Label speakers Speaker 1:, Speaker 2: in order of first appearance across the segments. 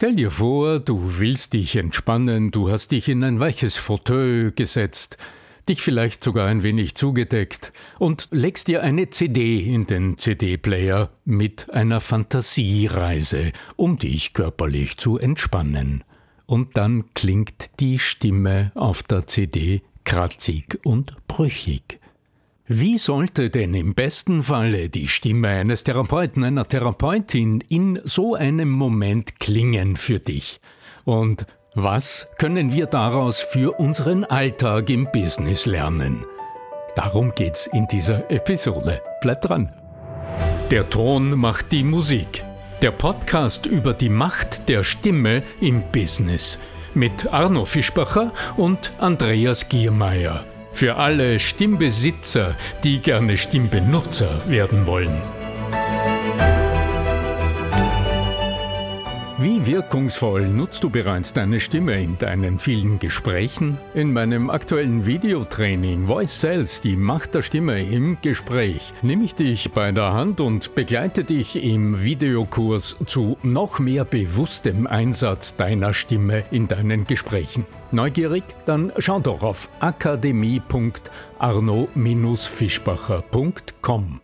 Speaker 1: Stell dir vor, du willst dich entspannen, du hast dich in ein weiches Fauteuil gesetzt, dich vielleicht sogar ein wenig zugedeckt und legst dir eine CD in den CD-Player mit einer Fantasiereise, um dich körperlich zu entspannen. Und dann klingt die Stimme auf der CD kratzig und brüchig. Wie sollte denn im besten Falle die Stimme eines Therapeuten, einer Therapeutin in so einem Moment klingen für dich? Und was können wir daraus für unseren Alltag im Business lernen? Darum geht's in dieser Episode. Bleib dran. Der Ton macht die Musik. Der Podcast über die Macht der Stimme im Business mit Arno Fischbacher und Andreas Giermeier. Für alle Stimmbesitzer, die gerne Stimmbenutzer werden wollen. Wirkungsvoll nutzt du bereits deine Stimme in deinen vielen Gesprächen? In meinem aktuellen Videotraining Voice Sales, die Macht der Stimme im Gespräch, nehme ich dich bei der Hand und begleite dich im Videokurs zu noch mehr bewusstem Einsatz deiner Stimme in deinen Gesprächen. Neugierig? Dann schau doch auf akademie.arno-fischbacher.com.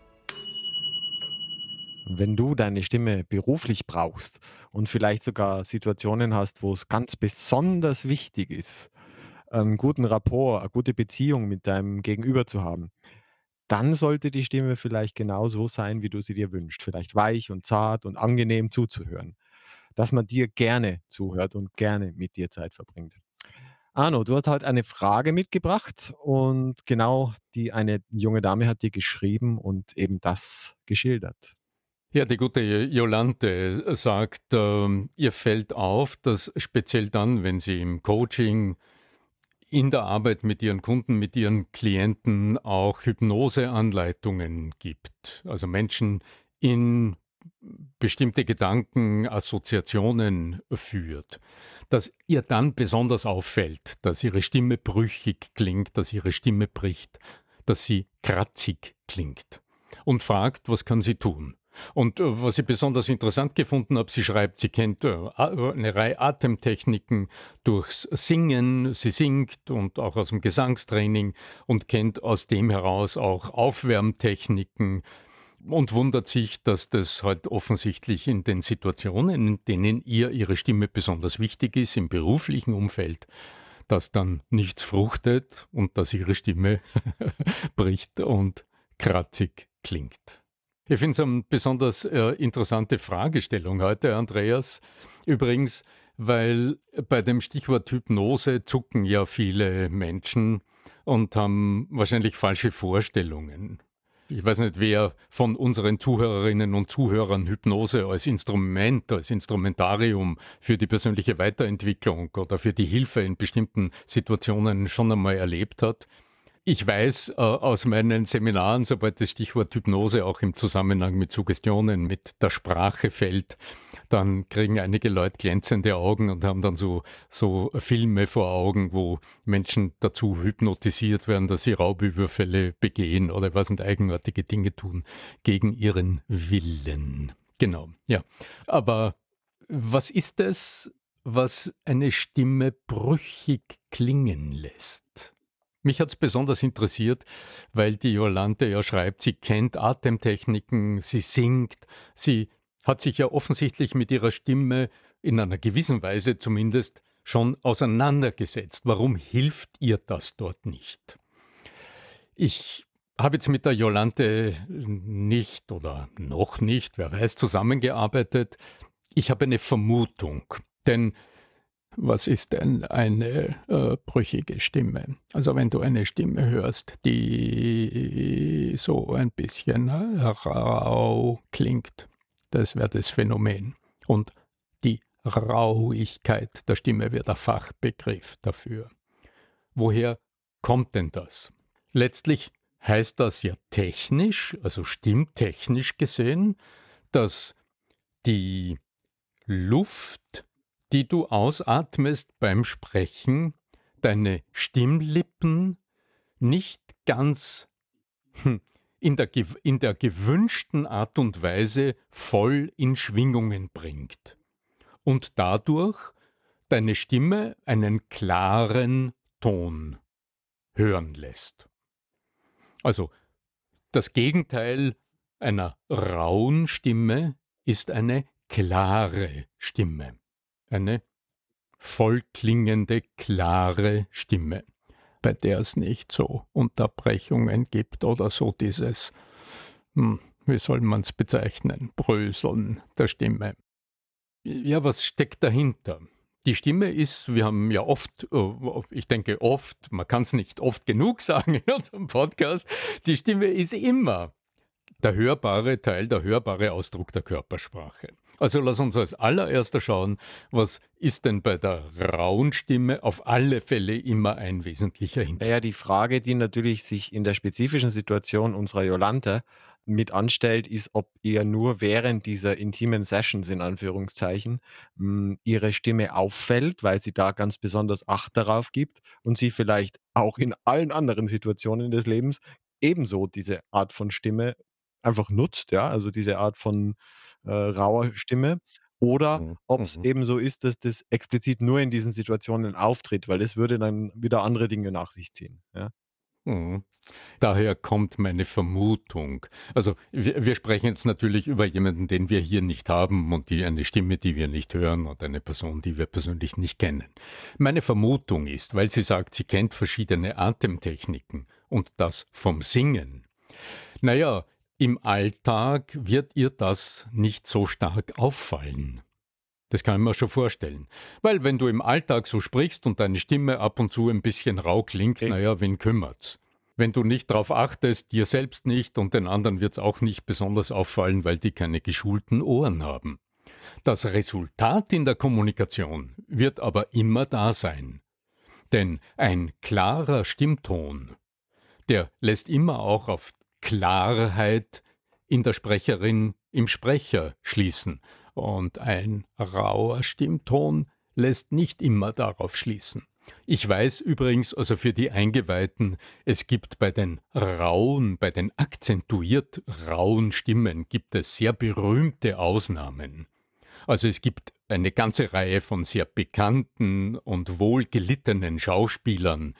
Speaker 2: Wenn du deine Stimme beruflich brauchst und vielleicht sogar Situationen hast, wo es ganz besonders wichtig ist, einen guten Rapport, eine gute Beziehung mit deinem Gegenüber zu haben, dann sollte die Stimme vielleicht genau so sein, wie du sie dir wünschst. Vielleicht weich und zart und angenehm zuzuhören. Dass man dir gerne zuhört und gerne mit dir Zeit verbringt. Arno, du hast halt eine Frage mitgebracht und genau die eine junge Dame hat dir geschrieben und eben das geschildert.
Speaker 1: Ja, die gute Jolante sagt, äh, ihr fällt auf, dass speziell dann, wenn sie im Coaching, in der Arbeit mit ihren Kunden, mit ihren Klienten auch Hypnoseanleitungen gibt. Also Menschen in bestimmte Gedanken, Assoziationen führt, dass ihr dann besonders auffällt, dass ihre Stimme brüchig klingt, dass ihre Stimme bricht, dass sie kratzig klingt und fragt, was kann sie tun? Und äh, was ich besonders interessant gefunden habe, sie schreibt, sie kennt äh, eine Reihe Atemtechniken durchs Singen, sie singt und auch aus dem Gesangstraining und kennt aus dem heraus auch Aufwärmtechniken und wundert sich, dass das halt offensichtlich in den Situationen, in denen ihr ihre Stimme besonders wichtig ist, im beruflichen Umfeld, dass dann nichts fruchtet und dass ihre Stimme bricht und kratzig klingt. Ich finde es eine besonders äh, interessante Fragestellung heute, Andreas. Übrigens, weil bei dem Stichwort Hypnose zucken ja viele Menschen und haben wahrscheinlich falsche Vorstellungen. Ich weiß nicht, wer von unseren Zuhörerinnen und Zuhörern Hypnose als Instrument, als Instrumentarium für die persönliche Weiterentwicklung oder für die Hilfe in bestimmten Situationen schon einmal erlebt hat. Ich weiß äh, aus meinen Seminaren, sobald das Stichwort Hypnose auch im Zusammenhang mit Suggestionen, mit der Sprache fällt, dann kriegen einige Leute glänzende Augen und haben dann so, so Filme vor Augen, wo Menschen dazu hypnotisiert werden, dass sie Raubüberfälle begehen oder was und eigenartige Dinge tun gegen ihren Willen. Genau, ja. Aber was ist es, was eine Stimme brüchig klingen lässt? Mich hat es besonders interessiert, weil die Jolante ja schreibt, sie kennt Atemtechniken, sie singt, sie hat sich ja offensichtlich mit ihrer Stimme in einer gewissen Weise zumindest schon auseinandergesetzt. Warum hilft ihr das dort nicht? Ich habe jetzt mit der Jolante nicht oder noch nicht, wer weiß, zusammengearbeitet. Ich habe eine Vermutung, denn was ist denn eine äh, brüchige Stimme? Also wenn du eine Stimme hörst, die so ein bisschen rau klingt, das wäre das Phänomen. Und die Rauigkeit der Stimme wäre der Fachbegriff dafür. Woher kommt denn das? Letztlich heißt das ja technisch, also stimmtechnisch gesehen, dass die Luft die du ausatmest beim Sprechen, deine Stimmlippen nicht ganz hm, in der, in der gewünschten Art und Weise voll in Schwingungen bringt. und dadurch deine Stimme einen klaren Ton hören lässt. Also das Gegenteil einer rauen Stimme ist eine klare Stimme, eine vollklingende, klare Stimme, bei der es nicht so Unterbrechungen gibt oder so dieses, hm, wie soll man es bezeichnen, Bröseln der Stimme. Ja, was steckt dahinter? Die Stimme ist, wir haben ja oft, äh, ich denke oft, man kann es nicht oft genug sagen in unserem Podcast, die Stimme ist immer der hörbare Teil, der hörbare Ausdruck der Körpersprache. Also lass uns als allererster schauen, was ist denn bei der rauen Stimme auf alle Fälle immer ein wesentlicher Hintergrund?
Speaker 2: Naja, die Frage, die natürlich sich in der spezifischen Situation unserer Jolante mit anstellt, ist, ob ihr nur während dieser intimen Sessions in Anführungszeichen hm, ihre Stimme auffällt, weil sie da ganz besonders Acht darauf gibt und sie vielleicht auch in allen anderen Situationen des Lebens ebenso diese Art von Stimme einfach nutzt, ja, also diese Art von äh, rauer Stimme. Oder
Speaker 1: Mhm.
Speaker 2: ob es
Speaker 1: Mhm.
Speaker 2: eben so ist, dass das explizit nur in diesen Situationen auftritt, weil das würde dann wieder andere Dinge nach sich ziehen. Ja.
Speaker 1: Mhm. Daher kommt meine Vermutung. Also wir, wir sprechen jetzt natürlich über jemanden, den wir hier nicht haben und die eine Stimme, die wir nicht hören und eine Person, die wir persönlich nicht kennen. Meine Vermutung ist, weil sie sagt, sie kennt verschiedene Atemtechniken und das vom Singen. Naja, im Alltag wird ihr das nicht so stark auffallen. Das kann ich mir schon vorstellen. Weil wenn du im Alltag so sprichst und deine Stimme ab und zu ein bisschen rau klingt,
Speaker 2: Okay.
Speaker 1: naja, wen kümmert's? Wenn du nicht darauf achtest, dir selbst nicht und den anderen wird's auch nicht besonders auffallen, weil die keine geschulten Ohren haben. Das Resultat in der Kommunikation wird aber immer da sein. Denn ein klarer Stimmton, der lässt immer auch auf Klarheit in der Sprecherin, im Sprecher schließen. Und ein rauer Stimmton lässt nicht immer darauf schließen. Ich weiß übrigens, also für die Eingeweihten, es gibt bei den rauen, bei den akzentuiert rauen Stimmen, gibt es sehr berühmte Ausnahmen. Also es gibt eine ganze Reihe von sehr bekannten und wohlgelittenen Schauspielern,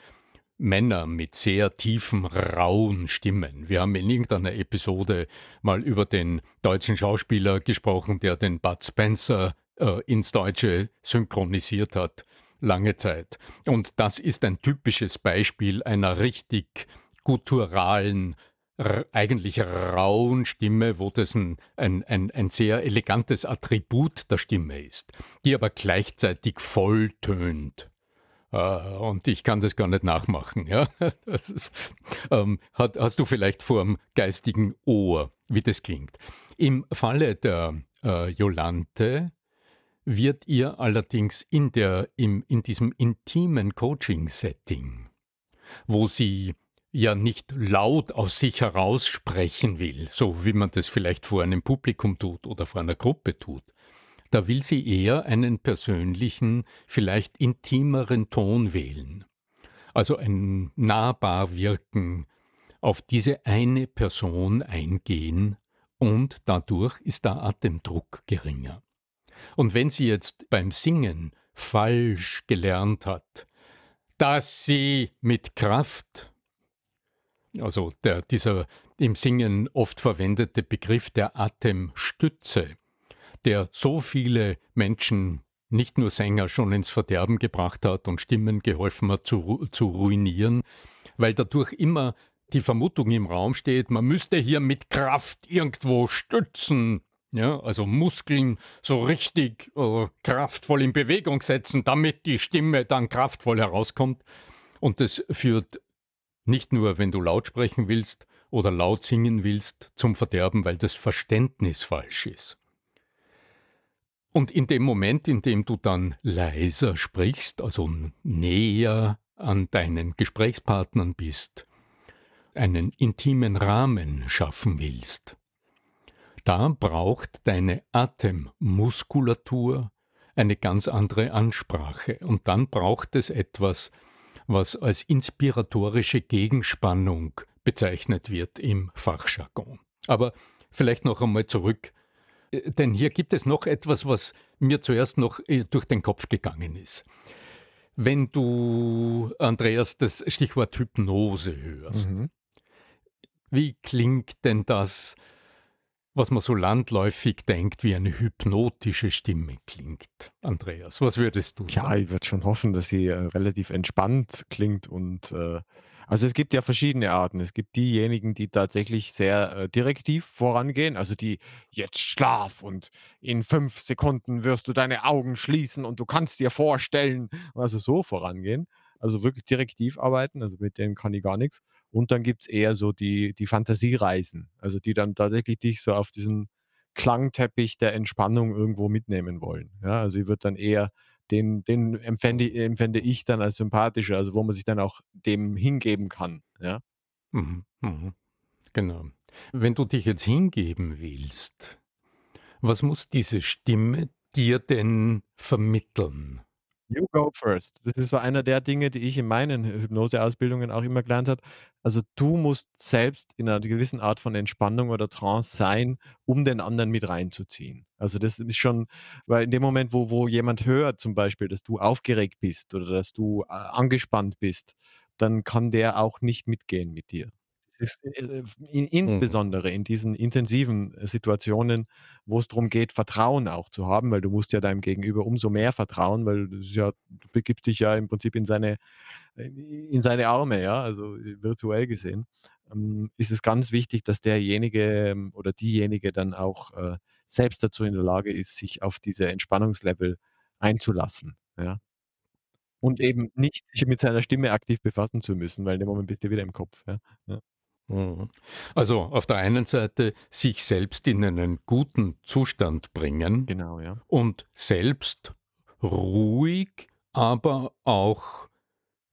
Speaker 1: Männer mit sehr tiefen, rauen Stimmen. Wir haben in irgendeiner Episode mal über den deutschen Schauspieler gesprochen, der den Bud Spencer äh, ins Deutsche synchronisiert hat, lange Zeit. Und das ist ein typisches Beispiel einer richtig gutturalen, eigentlich rauen Stimme, wo das ein, ein, ein, ein sehr elegantes Attribut der Stimme ist, die aber gleichzeitig voll tönt. Äh, und ich kann das gar nicht nachmachen. Ja? Ist, ähm, hat, hast du vielleicht vor dem geistigen Ohr, wie das klingt. Im Falle der äh, Jolante wird ihr allerdings in, der, im, in diesem intimen Coaching-Setting, wo sie ja nicht laut aus sich heraus sprechen will, so wie man das vielleicht vor einem Publikum tut oder vor einer Gruppe tut, da will sie eher einen persönlichen, vielleicht intimeren Ton wählen. Also ein nahbar wirken, auf diese eine Person eingehen und dadurch ist der Atemdruck geringer. Und wenn sie jetzt beim Singen falsch gelernt hat, dass sie mit Kraft, also der, dieser im Singen oft verwendete Begriff der Atemstütze, der so viele Menschen, nicht nur Sänger, schon ins Verderben gebracht hat und Stimmen geholfen hat zu, zu ruinieren, weil dadurch immer die Vermutung im Raum steht, man müsste hier mit Kraft irgendwo stützen. Ja, also Muskeln so richtig äh, kraftvoll in Bewegung setzen, damit die Stimme dann kraftvoll herauskommt. Und das führt nicht nur, wenn du laut sprechen willst oder laut singen willst, zum Verderben, weil das Verständnis falsch ist. Und in dem Moment, in dem du dann leiser sprichst, also näher an deinen Gesprächspartnern bist, einen intimen Rahmen schaffen willst, da braucht deine Atemmuskulatur eine ganz andere Ansprache. Und dann braucht es etwas, was als inspiratorische Gegenspannung bezeichnet wird im Fachjargon. Aber vielleicht noch einmal zurück. Äh, denn hier gibt es noch etwas, was mir zuerst noch äh, durch den Kopf gegangen ist. Wenn du, Andreas, das Stichwort Hypnose hörst, mhm. wie klingt denn das, was man so landläufig denkt, wie eine hypnotische Stimme klingt? Andreas, was würdest du sagen?
Speaker 2: Ja, ich würde schon hoffen, dass sie äh, relativ entspannt klingt und äh, also es gibt ja verschiedene Arten. Es gibt diejenigen, die tatsächlich sehr äh, direktiv vorangehen, also die jetzt schlaf und in fünf Sekunden wirst du deine Augen schließen und du kannst dir vorstellen, also so vorangehen. Also wirklich direktiv arbeiten, also mit denen kann ich gar nichts. Und dann gibt es eher so die, die Fantasiereisen, also die dann tatsächlich dich so auf diesen Klangteppich der Entspannung irgendwo mitnehmen wollen. Ja, also ich würde dann eher den, den empfände, empfände ich dann als sympathischer, also wo man sich dann auch dem hingeben kann. Ja?
Speaker 1: Mhm, mhm. Genau. Wenn du dich jetzt hingeben willst, was muss diese Stimme dir denn vermitteln?
Speaker 2: You go first. Das ist so einer der Dinge, die ich in meinen Hypnoseausbildungen auch immer gelernt habe. Also, du musst selbst in einer gewissen Art von Entspannung oder Trance sein, um den anderen mit reinzuziehen. Also, das ist schon weil in dem Moment, wo wo jemand hört zum Beispiel, dass du aufgeregt bist oder dass du, äh, angespannt bist, dann kann der auch nicht mitgehen mit dir ist äh, in Mhm. insbesondere in diesen intensiven äh, Situationen, wo es darum geht, Vertrauen auch zu haben, weil du musst ja deinem Gegenüber umso mehr vertrauen, weil ist ja du begibst dich ja im Prinzip in seine in seine Arme, ja, also äh, virtuell gesehen, ähm, ist es ganz wichtig, dass derjenige, ähm, oder diejenige dann auch, äh, selbst dazu in der Lage ist, sich auf diese Entspannungslevel einzulassen, ja. Und eben nicht sich mit seiner Stimme aktiv befassen zu müssen, weil in dem Moment bist du wieder im Kopf, ja, ja.
Speaker 1: Mhm. Also auf der einen Seite sich selbst in einen guten Zustand bringen
Speaker 2: Genau, ja.
Speaker 1: und selbst ruhig, aber auch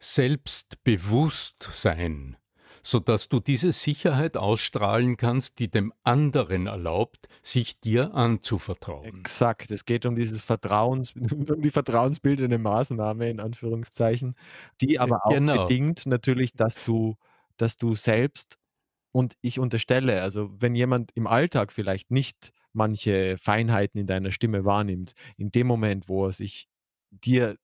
Speaker 1: selbstbewusst sein, sodass du diese Sicherheit ausstrahlen kannst, die dem anderen erlaubt, sich dir anzuvertrauen.
Speaker 2: Exakt, es geht um dieses Vertrauens um die vertrauensbildende Maßnahme in Anführungszeichen, die aber auch
Speaker 1: Genau.
Speaker 2: bedingt natürlich, dass du dass du selbst und ich unterstelle, also wenn jemand im Alltag vielleicht nicht manche Feinheiten in deiner Stimme wahrnimmt, in dem Moment, wo er sich dir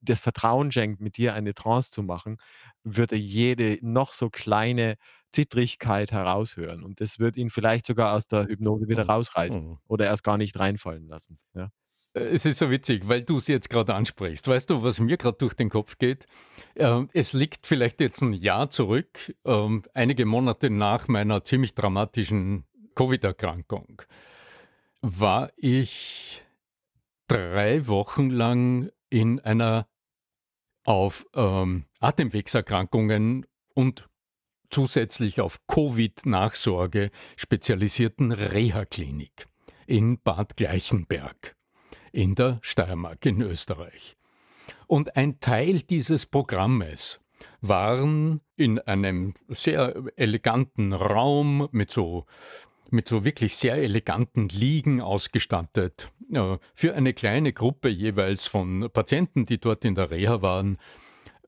Speaker 2: das Vertrauen schenkt, mit dir eine Trance zu machen, wird er jede noch so kleine Zittrigkeit heraushören. Und das wird ihn vielleicht sogar aus der Hypnose wieder
Speaker 1: Mhm.
Speaker 2: rausreißen
Speaker 1: Mhm.
Speaker 2: oder erst gar nicht reinfallen lassen. Ja.
Speaker 1: Äh, Es ist so witzig, weil du es jetzt gerade ansprichst. Weißt du, was mir gerade durch den Kopf geht? Ähm, es liegt vielleicht jetzt ein Jahr zurück, ähm, einige Monate nach meiner ziemlich dramatischen Covid-Erkrankung, war ich drei Wochen lang in einer auf ähm, Atemwegserkrankungen und zusätzlich auf Covid-Nachsorge spezialisierten Reha-Klinik in Bad Gleichenberg in der Steiermark in Österreich. Und ein Teil dieses Programmes waren in einem sehr eleganten Raum mit so, mit so wirklich sehr eleganten Liegen ausgestattet, äh, für eine kleine Gruppe jeweils von Patienten, die dort in der Reha waren,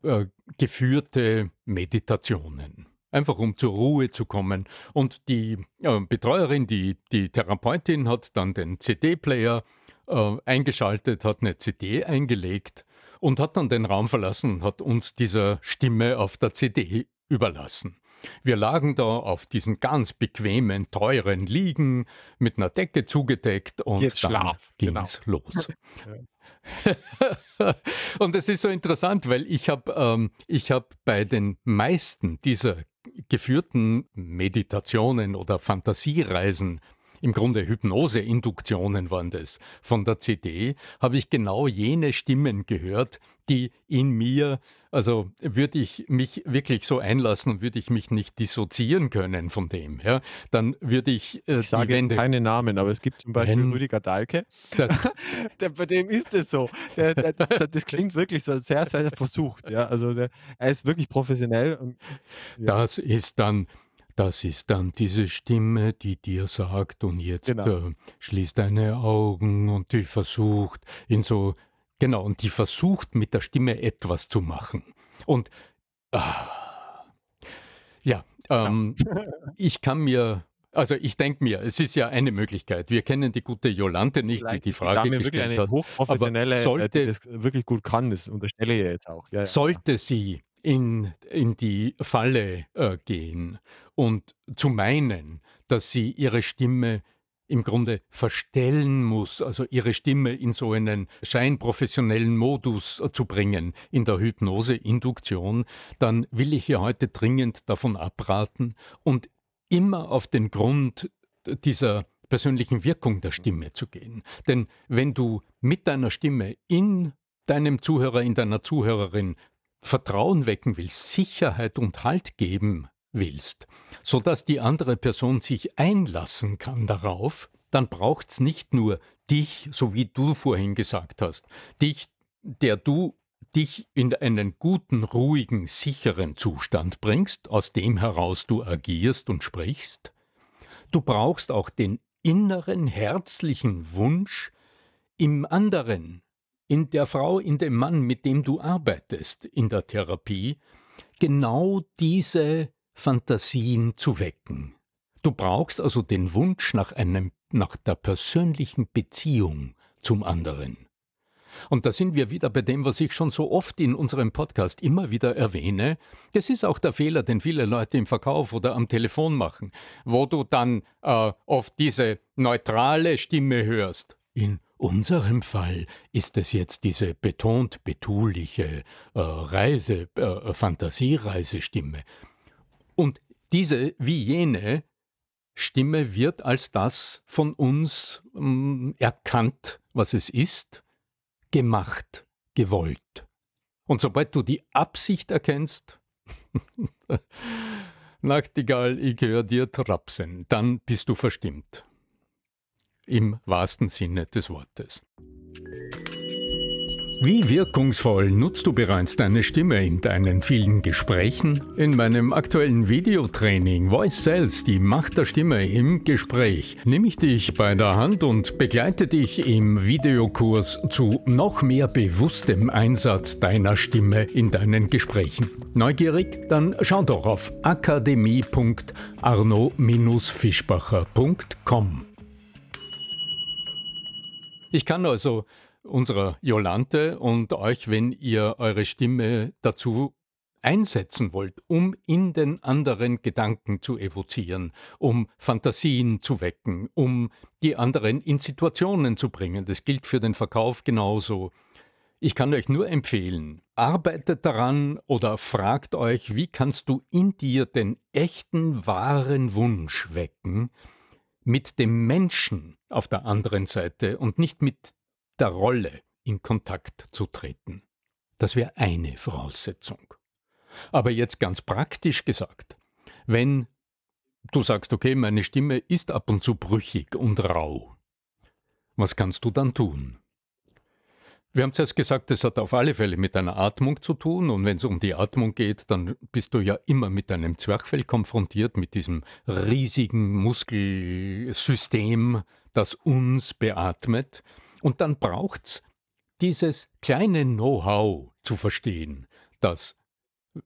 Speaker 1: äh, geführte Meditationen. Einfach um zur Ruhe zu kommen. Und die äh, Betreuerin, die, die Therapeutin, hat dann den CD-Player äh, eingeschaltet, hat eine CD eingelegt und hat dann den Raum verlassen und hat uns dieser Stimme auf der CD überlassen. Wir lagen da auf diesen ganz bequemen, teuren Liegen mit einer Decke zugedeckt und
Speaker 2: Jetzt
Speaker 1: dann
Speaker 2: Schlaf, genau.
Speaker 1: ging's los. und es ist so interessant, weil ich habe ähm, ich hab bei den meisten dieser geführten Meditationen oder Fantasiereisen im Grunde Hypnose-Induktionen waren das von der CD, habe ich genau jene Stimmen gehört, die in mir, also würde ich mich wirklich so einlassen und würde ich mich nicht dissoziieren können von dem, ja, dann würde ich äh,
Speaker 2: Ich sage
Speaker 1: Wände.
Speaker 2: keine Namen, aber es gibt zum Beispiel
Speaker 1: Wenn-
Speaker 2: Rüdiger Dahlke. Der, bei dem ist es so. Der, der, das klingt wirklich so sehr, sehr versucht. Ja? Also der, er ist wirklich professionell. Und, ja.
Speaker 1: Das ist dann, das ist dann diese Stimme, die dir sagt, und jetzt
Speaker 2: Genau.
Speaker 1: äh, schließ deine Augen und die versucht in so, genau, und die versucht mit der Stimme etwas zu machen. Und ah, ja, ähm, ich kann mir Also ich denke mir, es ist ja eine Möglichkeit. Wir kennen die gute Jolante nicht, die die Frage
Speaker 2: die
Speaker 1: gestellt
Speaker 2: eine
Speaker 1: hat.
Speaker 2: hochprofessionelle,
Speaker 1: Aber sollte,
Speaker 2: die das wirklich gut kann, das unterstelle ich jetzt auch.
Speaker 1: Ja, sollte sie in, in die Falle äh, gehen und zu meinen, dass sie ihre Stimme im Grunde verstellen muss, also ihre Stimme in so einen scheinprofessionellen Modus zu bringen in der Hypnose-Induktion, dann will ich ihr heute dringend davon abraten und immer auf den Grund dieser persönlichen Wirkung der Stimme zu gehen. Denn wenn du mit deiner Stimme in deinem Zuhörer, in deiner Zuhörerin Vertrauen wecken willst, Sicherheit und Halt geben willst, so dass die andere Person sich einlassen kann darauf, dann braucht's nicht nur dich, so wie du vorhin gesagt hast, dich, der du dich in einen guten, ruhigen, sicheren Zustand bringst, aus dem heraus du agierst und sprichst. Du brauchst auch den inneren, herzlichen Wunsch, im anderen, in der Frau, in dem Mann, mit dem du arbeitest in der Therapie, genau diese Fantasien zu wecken. Du brauchst also den Wunsch nach einem, nach der persönlichen Beziehung zum anderen. Und da sind wir wieder bei dem, was ich schon so oft in unserem Podcast immer wieder erwähne. Das ist auch der Fehler, den viele Leute im Verkauf oder am Telefon machen, wo du dann äh, oft diese neutrale Stimme hörst. In unserem Fall ist es jetzt diese betont betuliche äh, Reise, äh, Fantasiereisestimme. Und diese wie jene Stimme wird als das von uns ähm, erkannt, was es ist gemacht, gewollt. Und sobald du die Absicht erkennst, Nachtigall, ich höre dir trapsen, dann bist du verstimmt. Im wahrsten Sinne des Wortes. Wie wirkungsvoll nutzt du bereits deine Stimme in deinen vielen Gesprächen? In meinem aktuellen Videotraining Voice Sales, die Macht der Stimme im Gespräch, nehme ich dich bei der Hand und begleite dich im Videokurs zu noch mehr bewusstem Einsatz deiner Stimme in deinen Gesprächen. Neugierig? Dann schau doch auf akademie.arno-fischbacher.com. Ich kann also unserer Jolante und euch, wenn ihr eure Stimme dazu einsetzen wollt, um in den anderen Gedanken zu evozieren, um Fantasien zu wecken, um die anderen in Situationen zu bringen. Das gilt für den Verkauf genauso. Ich kann euch nur empfehlen, arbeitet daran oder fragt euch, wie kannst du in dir den echten, wahren Wunsch wecken, mit dem Menschen auf der anderen Seite und nicht mit der Rolle in Kontakt zu treten. Das wäre eine Voraussetzung. Aber jetzt ganz praktisch gesagt, wenn du sagst, okay, meine Stimme ist ab und zu brüchig und rau, was kannst du dann tun? Wir haben zuerst gesagt, es hat auf alle Fälle mit deiner Atmung zu tun. Und wenn es um die Atmung geht, dann bist du ja immer mit deinem Zwerchfell konfrontiert, mit diesem riesigen Muskelsystem, das uns beatmet. Und dann braucht's dieses kleine Know-how zu verstehen, dass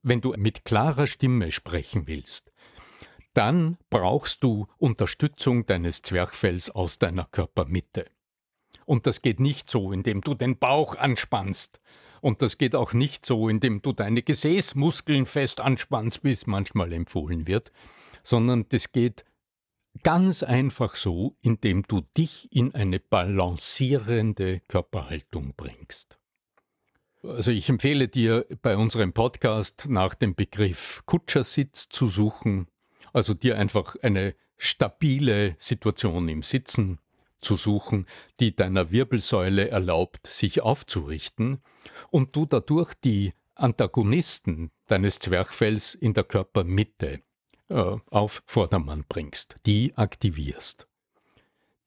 Speaker 1: wenn du mit klarer Stimme sprechen willst, dann brauchst du Unterstützung deines Zwerchfells aus deiner Körpermitte. Und das geht nicht so, indem du den Bauch anspannst. Und das geht auch nicht so, indem du deine Gesäßmuskeln fest anspannst, wie es manchmal empfohlen wird, sondern das geht Ganz einfach so, indem du dich in eine balancierende Körperhaltung bringst. Also ich empfehle dir bei unserem Podcast nach dem Begriff Kutschersitz zu suchen, also dir einfach eine stabile Situation im Sitzen zu suchen, die deiner Wirbelsäule erlaubt, sich aufzurichten und du dadurch die Antagonisten deines Zwerchfells in der Körpermitte äh, auf Vordermann bringst, die aktivierst.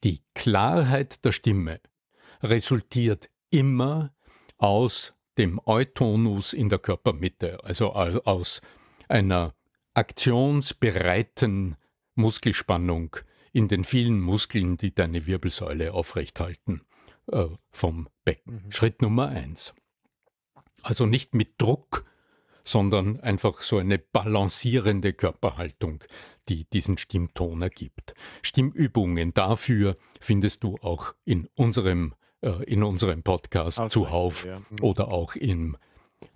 Speaker 1: Die Klarheit der Stimme resultiert immer aus dem Eutonus in der Körpermitte, also aus einer aktionsbereiten Muskelspannung in den vielen Muskeln, die deine Wirbelsäule aufrechthalten äh, vom Becken. Mhm. Schritt Nummer eins. Also nicht mit Druck sondern einfach so eine balancierende Körperhaltung, die diesen Stimmton ergibt. Stimmübungen dafür findest du auch in unserem, äh, in unserem Podcast zuhauf ja. mhm. oder auch im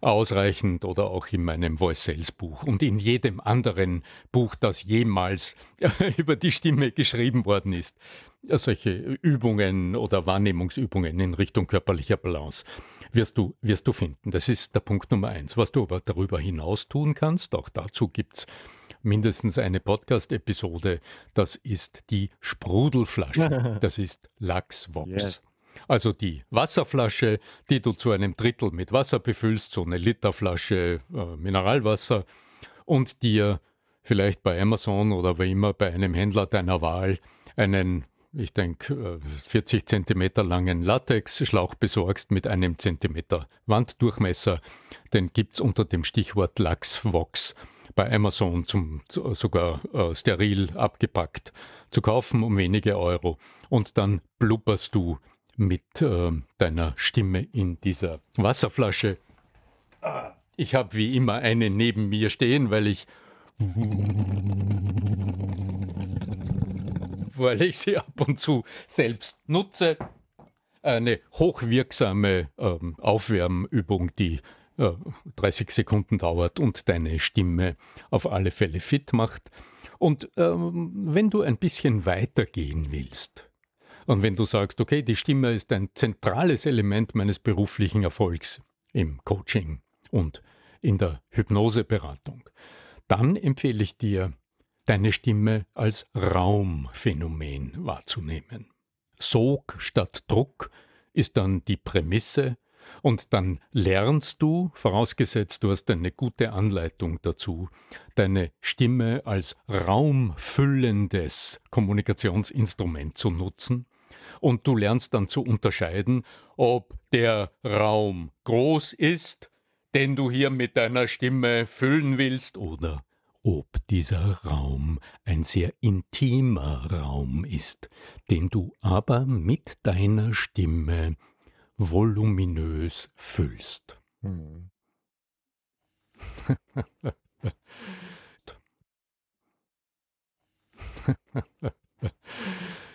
Speaker 1: ausreichend oder auch in meinem Voice Sales Buch und in jedem anderen Buch, das jemals über die Stimme geschrieben worden ist. Solche Übungen oder Wahrnehmungsübungen in Richtung körperlicher Balance wirst du, wirst du finden. Das ist der Punkt Nummer eins. Was du aber darüber hinaus tun kannst, auch dazu gibt es mindestens eine Podcast-Episode, das ist die Sprudelflasche. Das ist Lachsvox. Yes. Also die Wasserflasche, die du zu einem Drittel mit Wasser befüllst, so eine Literflasche äh, Mineralwasser und dir vielleicht bei Amazon oder wie immer bei einem Händler deiner Wahl einen, ich denke, 40 Zentimeter langen Latexschlauch besorgst mit einem Zentimeter Wanddurchmesser. Den gibt es unter dem Stichwort Lachsvox bei Amazon zum, sogar äh, steril abgepackt zu kaufen um wenige Euro. Und dann blubberst du mit äh, deiner Stimme in dieser Wasserflasche. Ich habe wie immer eine neben mir stehen, weil ich weil ich sie ab und zu selbst nutze. Eine hochwirksame ähm, Aufwärmübung, die äh, 30 Sekunden dauert und deine Stimme auf alle Fälle fit macht. Und ähm, wenn du ein bisschen weitergehen willst, und wenn du sagst, okay, die Stimme ist ein zentrales Element meines beruflichen Erfolgs im Coaching und in der Hypnoseberatung, dann empfehle ich dir, deine Stimme als Raumphänomen wahrzunehmen. Sog statt Druck ist dann die Prämisse und dann lernst du, vorausgesetzt du hast eine gute Anleitung dazu, deine Stimme als raumfüllendes Kommunikationsinstrument zu nutzen und du lernst dann zu unterscheiden, ob der Raum groß ist, den du hier mit deiner Stimme füllen willst, oder ob dieser Raum ein sehr intimer Raum ist, den du aber mit deiner Stimme voluminös füllst. Hm.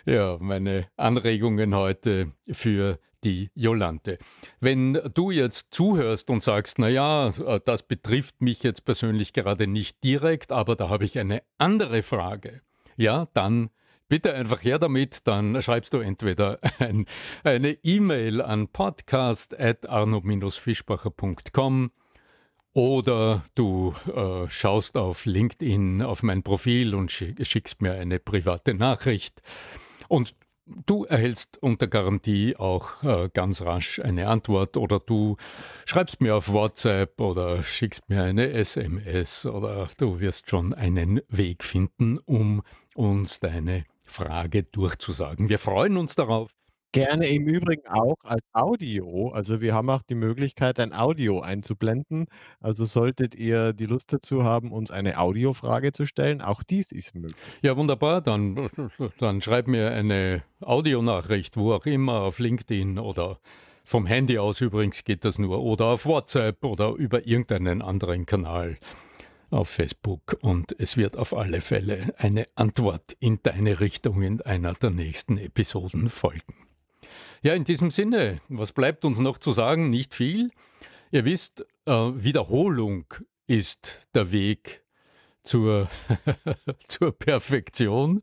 Speaker 1: Ja, meine Anregungen heute für die Jolante. Wenn du jetzt zuhörst und sagst, na ja, das betrifft mich jetzt persönlich gerade nicht direkt, aber da habe ich eine andere Frage, ja, dann bitte einfach her damit, dann schreibst du entweder ein, eine E-Mail an podcast.arno-fischbacher.com oder du äh, schaust auf LinkedIn auf mein Profil und schickst mir eine private Nachricht. Und du erhältst unter Garantie auch äh, ganz rasch eine Antwort oder du schreibst mir auf WhatsApp oder schickst mir eine SMS oder du wirst schon einen Weg finden, um uns deine Frage durchzusagen. Wir freuen uns darauf.
Speaker 2: Gerne im Übrigen auch als Audio. Also, wir haben auch die Möglichkeit, ein Audio einzublenden. Also, solltet ihr die Lust dazu haben, uns eine Audiofrage zu stellen, auch dies ist möglich.
Speaker 1: Ja, wunderbar. Dann, dann schreib mir eine Audionachricht, wo auch immer, auf LinkedIn oder vom Handy aus übrigens geht das nur, oder auf WhatsApp oder über irgendeinen anderen Kanal auf Facebook und es wird auf alle Fälle eine Antwort in deine Richtung in einer der nächsten Episoden folgen. Ja, in diesem Sinne, was bleibt uns noch zu sagen? Nicht viel. Ihr wisst, äh, Wiederholung ist der Weg zur, zur Perfektion.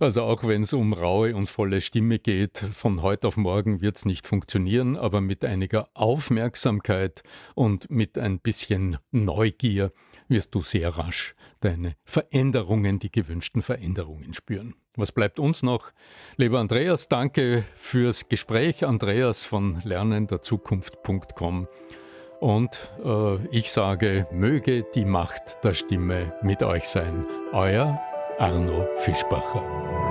Speaker 1: Also auch wenn es um raue und volle Stimme geht, von heute auf morgen wird es nicht funktionieren, aber mit einiger Aufmerksamkeit und mit ein bisschen Neugier wirst du sehr rasch deine Veränderungen, die gewünschten Veränderungen spüren. Was bleibt uns noch? Lieber Andreas, danke fürs Gespräch. Andreas von lernenderzukunft.com. Und äh, ich sage, möge die Macht der Stimme mit euch sein. Euer Arno Fischbacher.